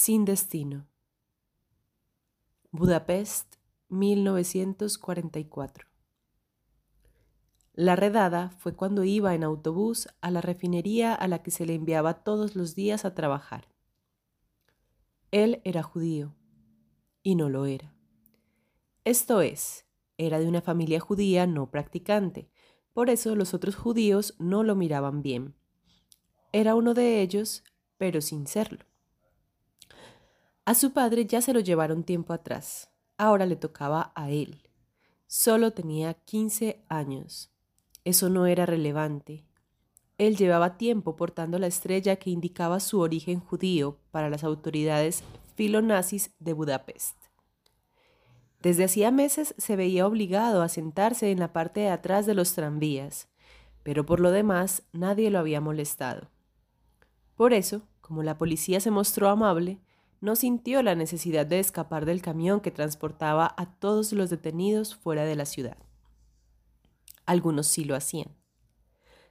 Sin destino. Budapest, 1944. La redada fue cuando iba en autobús a la refinería a la que se le enviaba todos los días a trabajar. Él era judío y no lo era. Esto es, era de una familia judía no practicante, por eso los otros judíos no lo miraban bien. Era uno de ellos, pero sin serlo. A su padre ya se lo llevaron tiempo atrás. Ahora le tocaba a él. Solo tenía 15 años. Eso no era relevante. Él llevaba tiempo portando la estrella que indicaba su origen judío para las autoridades filonazis de Budapest. Desde hacía meses se veía obligado a sentarse en la parte de atrás de los tranvías, pero por lo demás nadie lo había molestado. Por eso, como la policía se mostró amable, no sintió la necesidad de escapar del camión que transportaba a todos los detenidos fuera de la ciudad. Algunos sí lo hacían.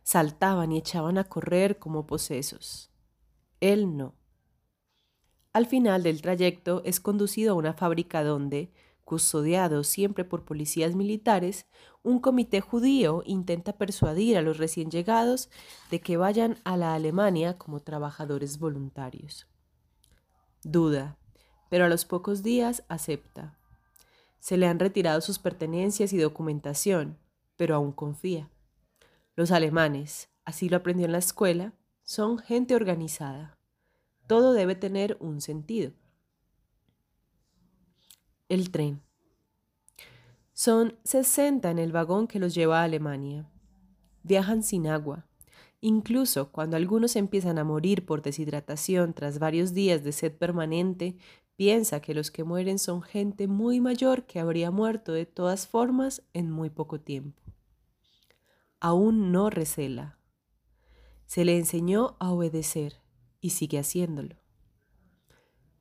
Saltaban y echaban a correr como posesos. Él no. Al final del trayecto es conducido a una fábrica donde, custodiado siempre por policías militares, un comité judío intenta persuadir a los recién llegados de que vayan a la Alemania como trabajadores voluntarios. Duda, pero a los pocos días acepta. Se le han retirado sus pertenencias y documentación, pero aún confía. Los alemanes, así lo aprendió en la escuela, son gente organizada. Todo debe tener un sentido. El tren. Son 60 en el vagón que los lleva a Alemania. Viajan sin agua, Incluso cuando algunos empiezan a morir por deshidratación tras varios días de sed permanente, piensa que los que mueren son gente muy mayor que habría muerto de todas formas en muy poco tiempo. Aún no recela. Se le enseñó a obedecer y sigue haciéndolo.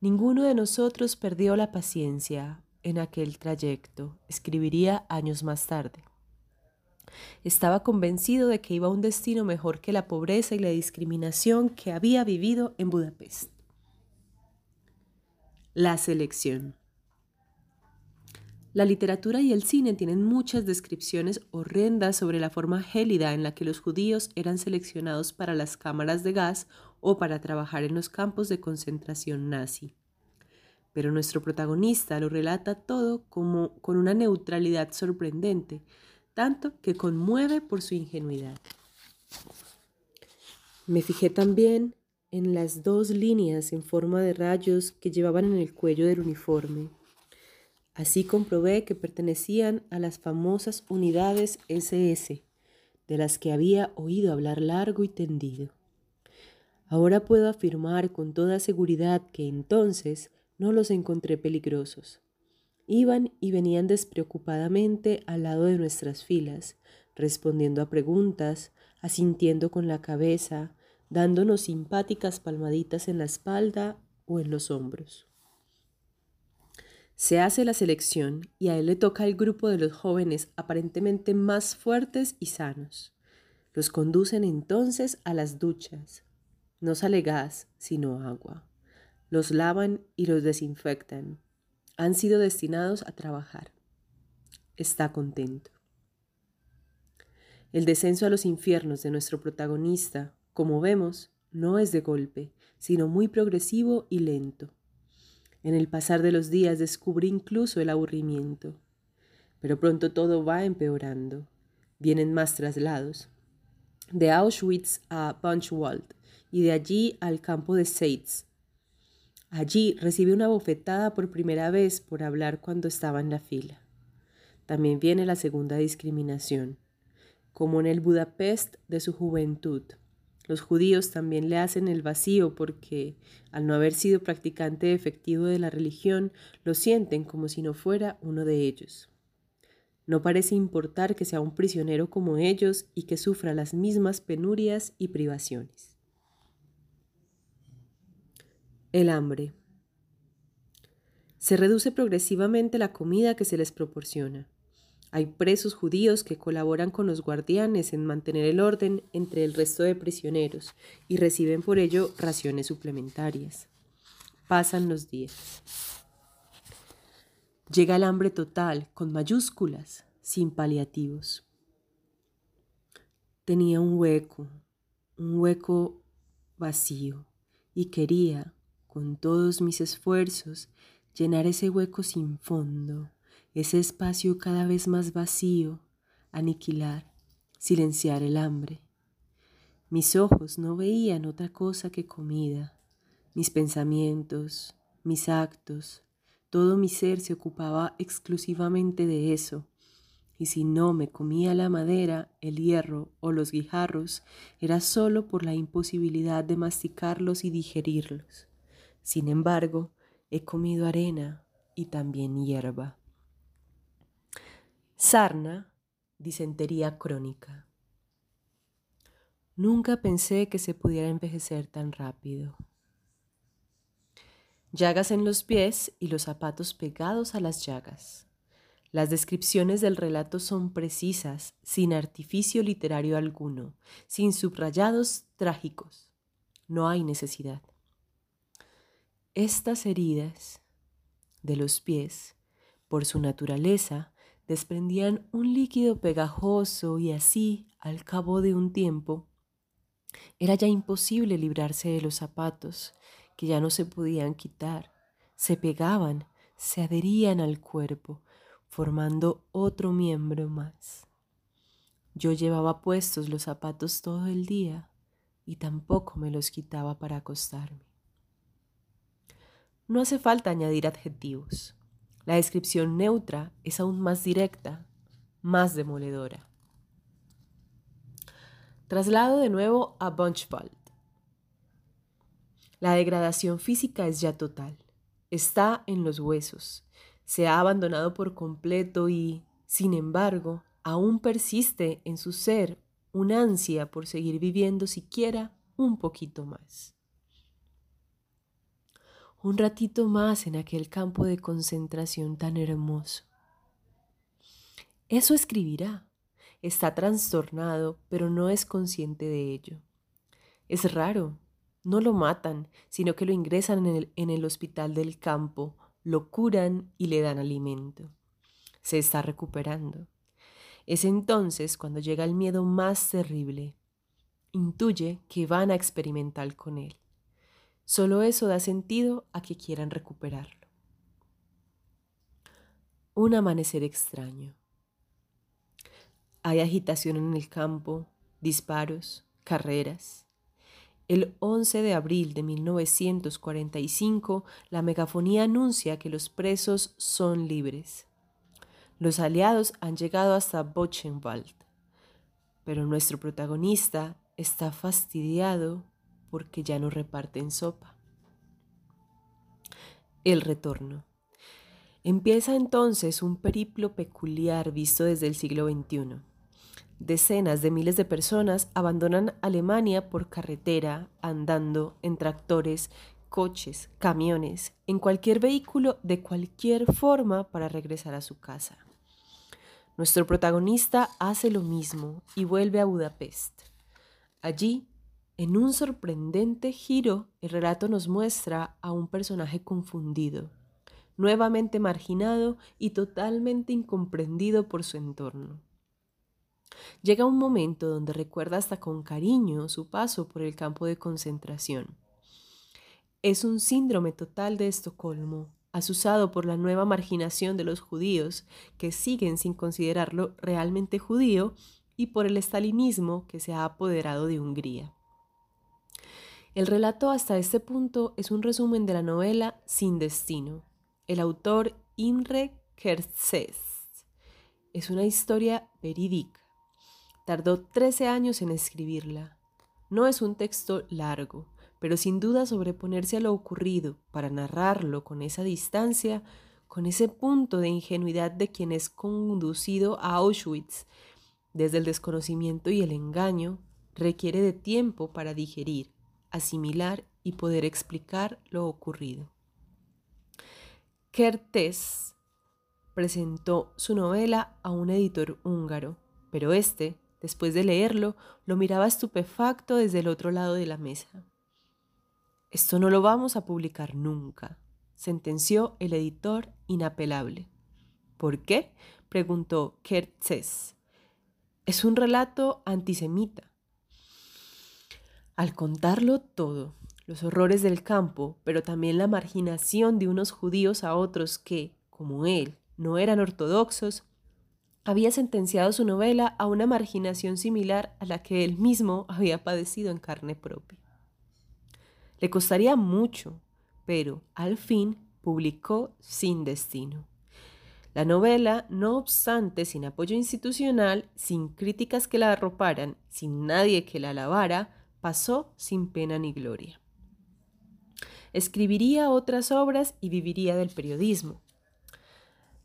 Ninguno de nosotros perdió la paciencia en aquel trayecto, escribiría años más tarde. Estaba convencido de que iba a un destino mejor que la pobreza y la discriminación que había vivido en Budapest. La selección. La literatura y el cine tienen muchas descripciones horrendas sobre la forma gélida en la que los judíos eran seleccionados para las cámaras de gas o para trabajar en los campos de concentración nazi. Pero nuestro protagonista lo relata todo como con una neutralidad sorprendente, tanto que conmueve por su ingenuidad. Me fijé también en las dos líneas en forma de rayos que llevaban en el cuello del uniforme. Así comprobé que pertenecían a las famosas unidades SS, de las que había oído hablar largo y tendido. Ahora puedo afirmar con toda seguridad que entonces no los encontré peligrosos. Iban y venían despreocupadamente al lado de nuestras filas, respondiendo a preguntas, asintiendo con la cabeza, dándonos simpáticas palmaditas en la espalda o en los hombros. Se hace la selección y a él le toca el grupo de los jóvenes aparentemente más fuertes y sanos. Los conducen entonces a las duchas. No sale gas, sino agua. Los lavan y los desinfectan han sido destinados a trabajar. Está contento. El descenso a los infiernos de nuestro protagonista, como vemos, no es de golpe, sino muy progresivo y lento. En el pasar de los días descubre incluso el aburrimiento. Pero pronto todo va empeorando. Vienen más traslados. De Auschwitz a Buchenwald y de allí al campo de Seitz, Allí recibe una bofetada por primera vez por hablar cuando estaba en la fila. También viene la segunda discriminación. Como en el Budapest de su juventud, los judíos también le hacen el vacío porque, al no haber sido practicante efectivo de la religión, lo sienten como si no fuera uno de ellos. No parece importar que sea un prisionero como ellos y que sufra las mismas penurias y privaciones. El hambre. Se reduce progresivamente la comida que se les proporciona. Hay presos judíos que colaboran con los guardianes en mantener el orden entre el resto de prisioneros y reciben por ello raciones suplementarias. Pasan los días. Llega el hambre total, con mayúsculas, sin paliativos. Tenía un hueco, un hueco vacío, y quería, con todos mis esfuerzos, llenar ese hueco sin fondo, ese espacio cada vez más vacío, aniquilar, silenciar el hambre. Mis ojos no veían otra cosa que comida, mis pensamientos, mis actos, todo mi ser se ocupaba exclusivamente de eso, y si no me comía la madera, el hierro o los guijarros, era solo por la imposibilidad de masticarlos y digerirlos. Sin embargo, he comido arena y también hierba. Sarna, disentería crónica. Nunca pensé que se pudiera envejecer tan rápido llagas en los pies y los zapatos pegados a las llagas. Las descripciones del relato son precisas, sin artificio literario alguno, sin subrayados trágicos. No hay necesidad. Estas heridas de los pies, por su naturaleza, desprendían un líquido pegajoso y así, al cabo de un tiempo, era ya imposible librarse de los zapatos que ya no se podían quitar, se pegaban, se adherían al cuerpo, formando otro miembro más. Yo llevaba puestos los zapatos todo el día y tampoco me los quitaba para acostarme. No hace falta añadir adjetivos. La descripción neutra es aún más directa, más demoledora. Traslado de nuevo a Bunchwald. La degradación física es ya total. Está en los huesos. Se ha abandonado por completo y, sin embargo, aún persiste en su ser una ansia por seguir viviendo siquiera un poquito más. Un ratito más en aquel campo de concentración tan hermoso. Eso escribirá. Está trastornado, pero no es consciente de ello. Es raro, no lo matan, sino que lo ingresan en el, hospital del campo, lo curan y le dan alimento. Se está recuperando. Es entonces cuando llega el miedo más terrible. Intuye que van a experimentar con él. Solo eso da sentido a que quieran recuperarlo. Un amanecer extraño. Hay agitación en el campo, disparos, carreras. El 11 de abril de 1945, la megafonía anuncia que los presos son libres. Los aliados han llegado hasta Bochenwald, pero nuestro protagonista está fastidiado porque ya no reparten sopa. El retorno. Empieza entonces un periplo peculiar visto desde el siglo XXI. Decenas de miles de personas abandonan Alemania por carretera, andando, en tractores, coches, camiones, en cualquier vehículo de cualquier forma para regresar a su casa. Nuestro protagonista hace lo mismo y vuelve a Budapest. Allí, en un sorprendente giro, el relato nos muestra a un personaje confundido, nuevamente marginado y totalmente incomprendido por su entorno. Llega un momento donde recuerda hasta con cariño su paso por el campo de concentración. Es un síndrome total de Estocolmo, asusado por la nueva marginación de los judíos, que siguen sin considerarlo realmente judío, y por el estalinismo que se ha apoderado de Hungría. El relato hasta este punto es un resumen de la novela Sin Destino. El autor Imre Kertész. Es una historia verídica Tardó 13 años en escribirla. No es un texto largo, pero sin duda sobreponerse a lo ocurrido para narrarlo con esa distancia, con ese punto de ingenuidad de quien es conducido a Auschwitz desde el desconocimiento y el engaño, requiere de tiempo para digerir, asimilar y poder explicar lo ocurrido. Kertész presentó su novela a un editor húngaro, pero este Después de leerlo, lo miraba estupefacto desde el otro lado de la mesa. Esto no lo vamos a publicar nunca, sentenció el editor inapelable. ¿Por qué? preguntó Kertzes. Es un relato antisemita. Al contarlo todo, los horrores del campo, pero también la marginación de unos judíos a otros que, como él, no eran ortodoxos, había sentenciado su novela a una marginación similar a la que él mismo había padecido en carne propia. Le costaría mucho, pero al fin publicó Sin Destino. La novela, no obstante, sin apoyo institucional, sin críticas que la arroparan, sin nadie que la alabara, pasó sin pena ni gloria. Escribiría otras obras y viviría del periodismo.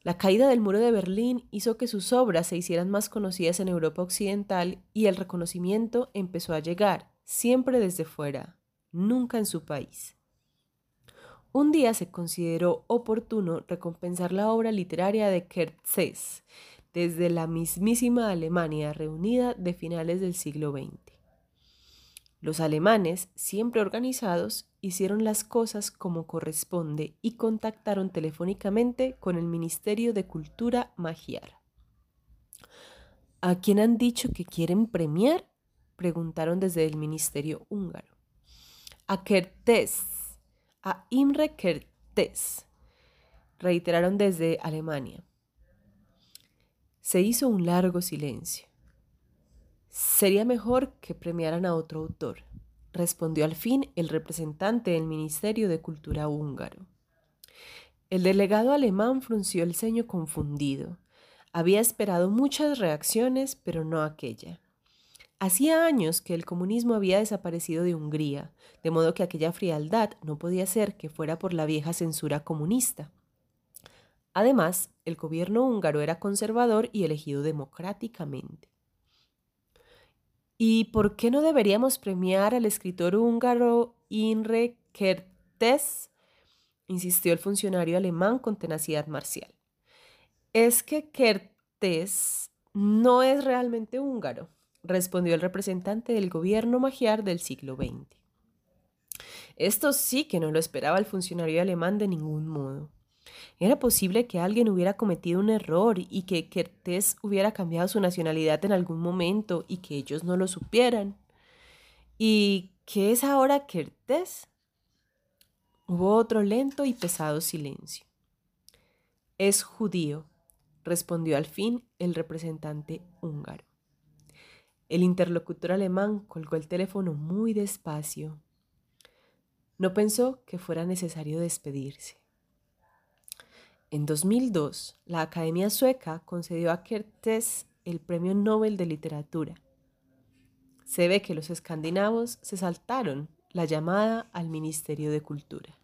La caída del muro de Berlín hizo que sus obras se hicieran más conocidas en Europa Occidental y el reconocimiento empezó a llegar, siempre desde fuera, nunca en su país. Un día se consideró oportuno recompensar la obra literaria de Kertzes desde la mismísima Alemania reunida de finales del siglo XX. Los alemanes, siempre organizados, hicieron las cosas como corresponde y contactaron telefónicamente con el Ministerio de Cultura Magyar. ¿A quién han dicho que quieren premiar? preguntaron desde el Ministerio húngaro a Kertész, a Imre Kertész, reiteraron desde Alemania. Se hizo un largo silencio. Sería mejor que premiaran a otro autor, respondió al fin el representante del Ministerio de Cultura húngaro. El delegado alemán frunció el ceño confundido. Había esperado muchas reacciones, pero no aquella. Hacía años que el comunismo había desaparecido de Hungría, de modo que aquella frialdad no podía ser que fuera por la vieja censura comunista. Además, el gobierno húngaro era conservador y elegido democráticamente. ¿Y por qué no deberíamos premiar al escritor húngaro Inre Kertész? insistió el funcionario alemán con tenacidad marcial. Es que Kertész no es realmente húngaro respondió el representante del gobierno magiar del siglo XX. Esto sí que no lo esperaba el funcionario alemán de ningún modo. Era posible que alguien hubiera cometido un error y que Kertész hubiera cambiado su nacionalidad en algún momento y que ellos no lo supieran. ¿Y qué es ahora Kertész? Hubo otro lento y pesado silencio. Es judío, respondió al fin el representante húngaro. El interlocutor alemán colgó el teléfono muy despacio. No pensó que fuera necesario despedirse. En 2002, la Academia Sueca concedió a Kertész el Premio Nobel de Literatura. Se ve que los escandinavos se saltaron la llamada al Ministerio de Cultura.